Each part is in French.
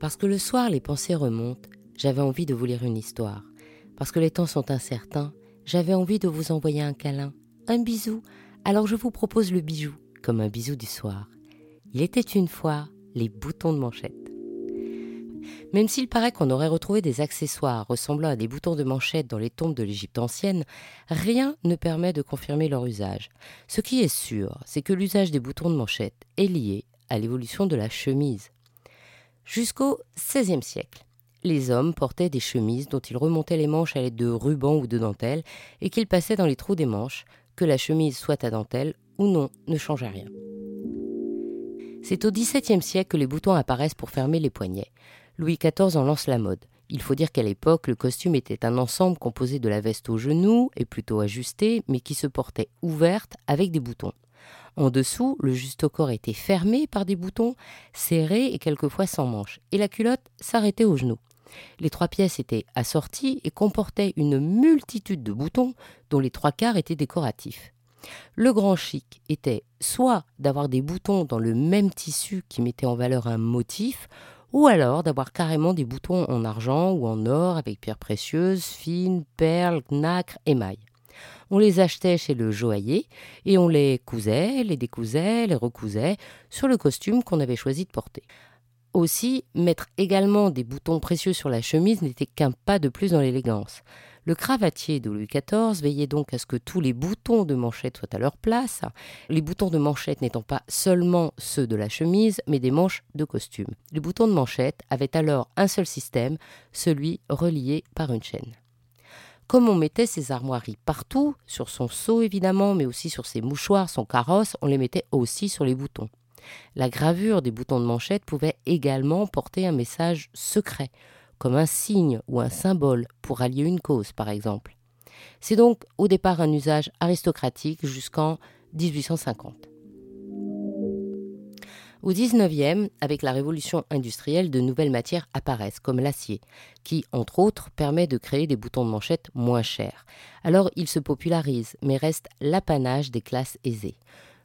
Parce que le soir, les pensées remontent, j'avais envie de vous lire une histoire. Parce que les temps sont incertains, j'avais envie de vous envoyer un câlin, un bisou. Alors je vous propose le bijou, comme un bisou du soir. Il était une fois les boutons de manchette. Même s'il paraît qu'on aurait retrouvé des accessoires ressemblant à des boutons de manchette dans les tombes de l'Égypte ancienne, rien ne permet de confirmer leur usage. Ce qui est sûr, c'est que l'usage des boutons de manchette est lié à l'évolution de la chemise. Jusqu'au XVIe siècle, les hommes portaient des chemises dont ils remontaient les manches à l'aide de rubans ou de dentelles et qu'ils passaient dans les trous des manches, que la chemise soit à dentelle ou non ne changeait rien. C'est au XVIIe siècle que les boutons apparaissent pour fermer les poignets. Louis XIV en lance la mode. Il faut dire qu'à l'époque, le costume était un ensemble composé de la veste aux genoux et plutôt ajustée, mais qui se portait ouverte avec des boutons. En dessous, le juste corps était fermé par des boutons, serrés et quelquefois sans manches, et la culotte s'arrêtait aux genoux. Les trois pièces étaient assorties et comportaient une multitude de boutons dont les trois quarts étaient décoratifs. Le grand chic était soit d'avoir des boutons dans le même tissu qui mettait en valeur un motif, ou alors d'avoir carrément des boutons en argent ou en or avec pierres précieuses, fines, perles, nacre, émail. On les achetait chez le joaillier et on les cousait, les décousait, les recousait sur le costume qu'on avait choisi de porter. Aussi, mettre également des boutons précieux sur la chemise n'était qu'un pas de plus dans l'élégance. Le cravatier de Louis XIV veillait donc à ce que tous les boutons de manchette soient à leur place, les boutons de manchette n'étant pas seulement ceux de la chemise, mais des manches de costume. Les boutons de manchette avaient alors un seul système, celui relié par une chaîne. Comme on mettait ses armoiries partout, sur son seau évidemment, mais aussi sur ses mouchoirs, son carrosse, on les mettait aussi sur les boutons. La gravure des boutons de manchette pouvait également porter un message secret, comme un signe ou un symbole pour allier une cause par exemple. C'est donc au départ un usage aristocratique jusqu'en 1850. Au XIXe, avec la révolution industrielle, de nouvelles matières apparaissent, comme l'acier, qui, entre autres, permet de créer des boutons de manchette moins chers. Alors il se popularise, mais reste l'apanage des classes aisées.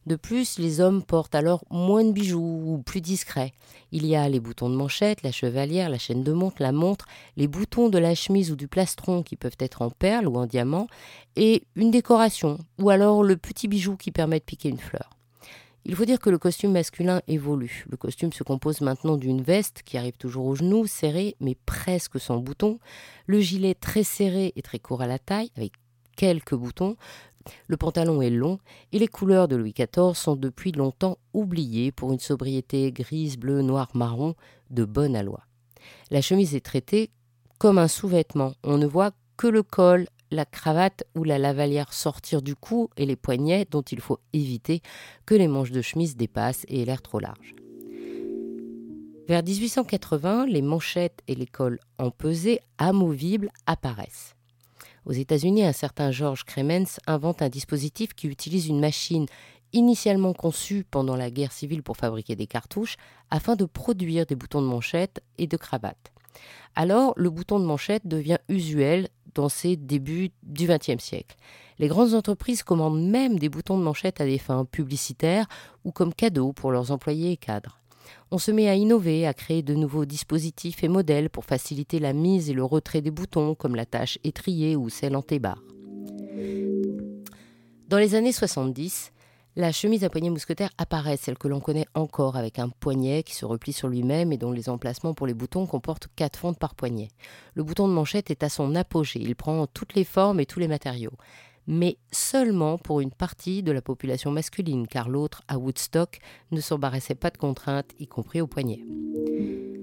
De plus, les hommes portent alors moins de bijoux ou plus discrets. Il y a les boutons de manchette, la chevalière, la chaîne de montre, la montre, les boutons de la chemise ou du plastron qui peuvent être en perles ou en diamant, et une décoration, ou alors le petit bijou qui permet de piquer une fleur. Il faut dire que le costume masculin évolue. Le costume se compose maintenant d'une veste qui arrive toujours aux genoux, serrée mais presque sans boutons, le gilet très serré et très court à la taille, avec quelques boutons, le pantalon est long et les couleurs de Louis XIV sont depuis longtemps oubliées pour une sobriété grise, bleu, noir, marron de bonne aloi. La chemise est traitée comme un sous-vêtement. On ne voit que le col, la cravate ou la lavalière sortir du cou et les poignets dont il faut éviter que les manches de chemise dépassent et aient l'air trop larges. Vers 1880, les manchettes et les cols empesés, amovibles, apparaissent. Aux États-Unis, un certain George Cremens invente un dispositif qui utilise une machine initialement conçue pendant la guerre civile pour fabriquer des cartouches afin de produire des boutons de manchette et de cravate. Alors, le bouton de manchette devient usuel dans ces débuts du XXe siècle. Les grandes entreprises commandent même des boutons de manchette à des fins publicitaires ou comme cadeaux pour leurs employés et cadres. On se met à innover, à créer de nouveaux dispositifs et modèles pour faciliter la mise et le retrait des boutons, comme la tâche étrier ou celle en T-bar. Dans les années 70, la chemise à poignet mousquetaire apparaît, celle que l'on connaît encore, avec un poignet qui se replie sur lui-même et dont les emplacements pour les boutons comportent quatre fentes par poignet. Le bouton de manchette est à son apogée, il prend toutes les formes et tous les matériaux. Mais seulement pour une partie de la population masculine, car l'autre, à Woodstock, ne s'embarrassait pas de contraintes, y compris au poignet.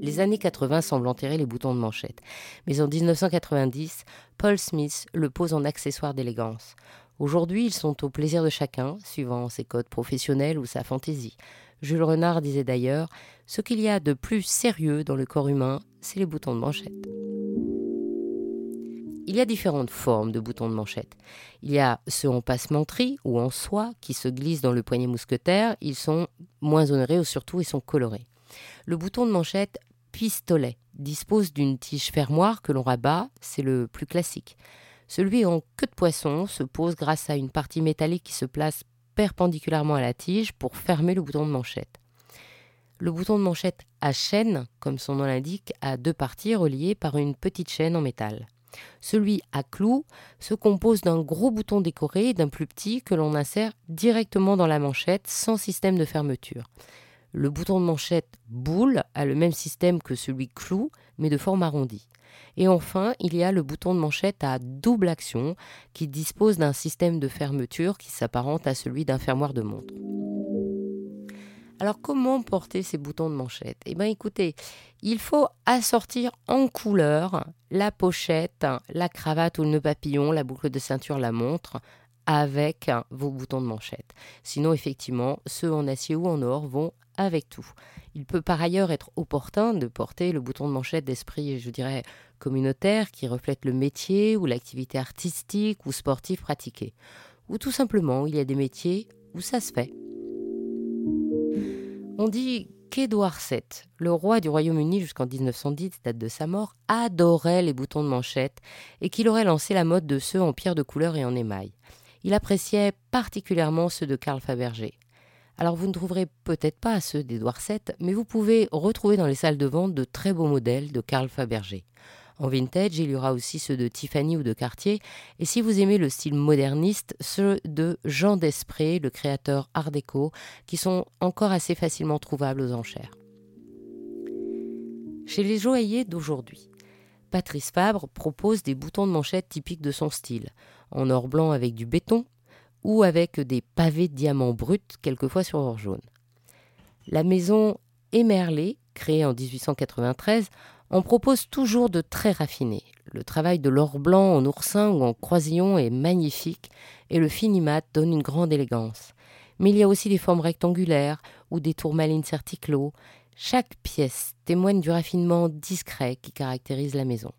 Les années 80 semblent enterrer les boutons de manchette, mais en 1990, Paul Smith le pose en accessoire d'élégance. Aujourd'hui, ils sont au plaisir de chacun, suivant ses codes professionnels ou sa fantaisie. Jules Renard disait d'ailleurs Ce qu'il y a de plus sérieux dans le corps humain, c'est les boutons de manchette. Il y a différentes formes de boutons de manchette. Il y a ceux en passementerie ou en soie qui se glissent dans le poignet mousquetaire. Ils sont moins honorés ou surtout ils sont colorés. Le bouton de manchette pistolet dispose d'une tige fermoire que l'on rabat, c'est le plus classique. Celui en queue de poisson se pose grâce à une partie métallique qui se place perpendiculairement à la tige pour fermer le bouton de manchette. Le bouton de manchette à chaîne, comme son nom l'indique, a deux parties reliées par une petite chaîne en métal. Celui à clou se compose d'un gros bouton décoré et d'un plus petit que l'on insère directement dans la manchette sans système de fermeture. Le bouton de manchette boule a le même système que celui clou, mais de forme arrondie. Et enfin, il y a le bouton de manchette à double action qui dispose d'un système de fermeture qui s'apparente à celui d'un fermoir de montre. Alors comment porter ces boutons de manchette? Eh bien écoutez, il faut assortir en couleur la pochette, la cravate ou le nœud papillon, la boucle de ceinture, la montre avec vos boutons de manchette. Sinon effectivement, ceux en acier ou en or vont avec tout. Il peut par ailleurs être opportun de porter le bouton de manchette d'esprit, je dirais, communautaire qui reflète le métier ou l'activité artistique ou sportive pratiquée. Ou tout simplement, il y a des métiers où ça se fait. On dit qu'Édouard VII, le roi du Royaume-Uni jusqu'en 1910, date de sa mort, adorait les boutons de manchette et qu'il aurait lancé la mode de ceux en pierre de couleur et en émail. Il appréciait particulièrement ceux de Karl Fabergé. Alors vous ne trouverez peut-être pas ceux d'Édouard VII, mais vous pouvez retrouver dans les salles de vente de très beaux modèles de Karl Fabergé. En vintage, il y aura aussi ceux de Tiffany ou de Cartier. Et si vous aimez le style moderniste, ceux de Jean Desprez, le créateur Art déco, qui sont encore assez facilement trouvables aux enchères. Chez les joailliers d'aujourd'hui, Patrice Fabre propose des boutons de manchette typiques de son style, en or blanc avec du béton ou avec des pavés de diamants bruts, quelquefois sur or jaune. La maison Émerlé, créée en 1893, on propose toujours de très raffinés. Le travail de l'or blanc en oursin ou en croisillon est magnifique et le finimat donne une grande élégance. Mais il y a aussi des formes rectangulaires ou des tourmalines certiclos. Chaque pièce témoigne du raffinement discret qui caractérise la maison.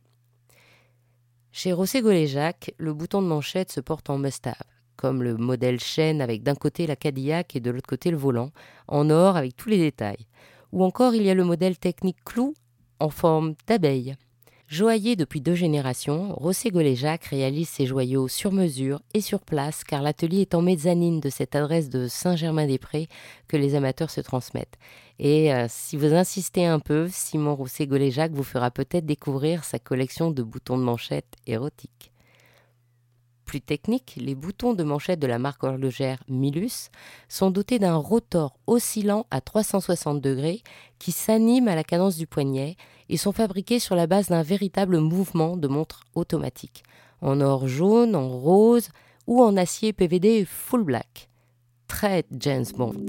Chez Rossé-Goléjac, le bouton de manchette se porte en mustave, comme le modèle chêne avec d'un côté la Cadillac et de l'autre côté le volant, en or avec tous les détails. Ou encore il y a le modèle technique clou en forme d'abeille. Joaillier depuis deux générations, Rossé Goléjac réalise ses joyaux sur mesure et sur place car l'atelier est en mezzanine de cette adresse de Saint-Germain-des-Prés que les amateurs se transmettent. Et euh, si vous insistez un peu, Simon Rossé Goléjac vous fera peut-être découvrir sa collection de boutons de manchette érotiques. Plus technique, les boutons de manchette de la marque horlogère Milus sont dotés d'un rotor oscillant à 360 degrés qui s'anime à la cadence du poignet et sont fabriqués sur la base d'un véritable mouvement de montre automatique, en or jaune, en rose ou en acier PVD full black. Très James Bond.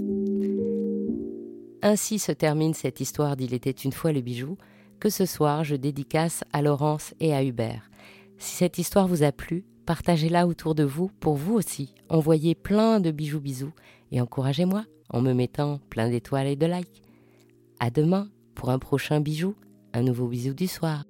Ainsi se termine cette histoire d'Il était une fois le bijou, que ce soir je dédicace à Laurence et à Hubert. Si cette histoire vous a plu, partagez-la autour de vous pour vous aussi. Envoyez plein de bijoux bisous et encouragez-moi en me mettant plein d'étoiles et de likes. À demain pour un prochain bijou, un nouveau bisou du soir.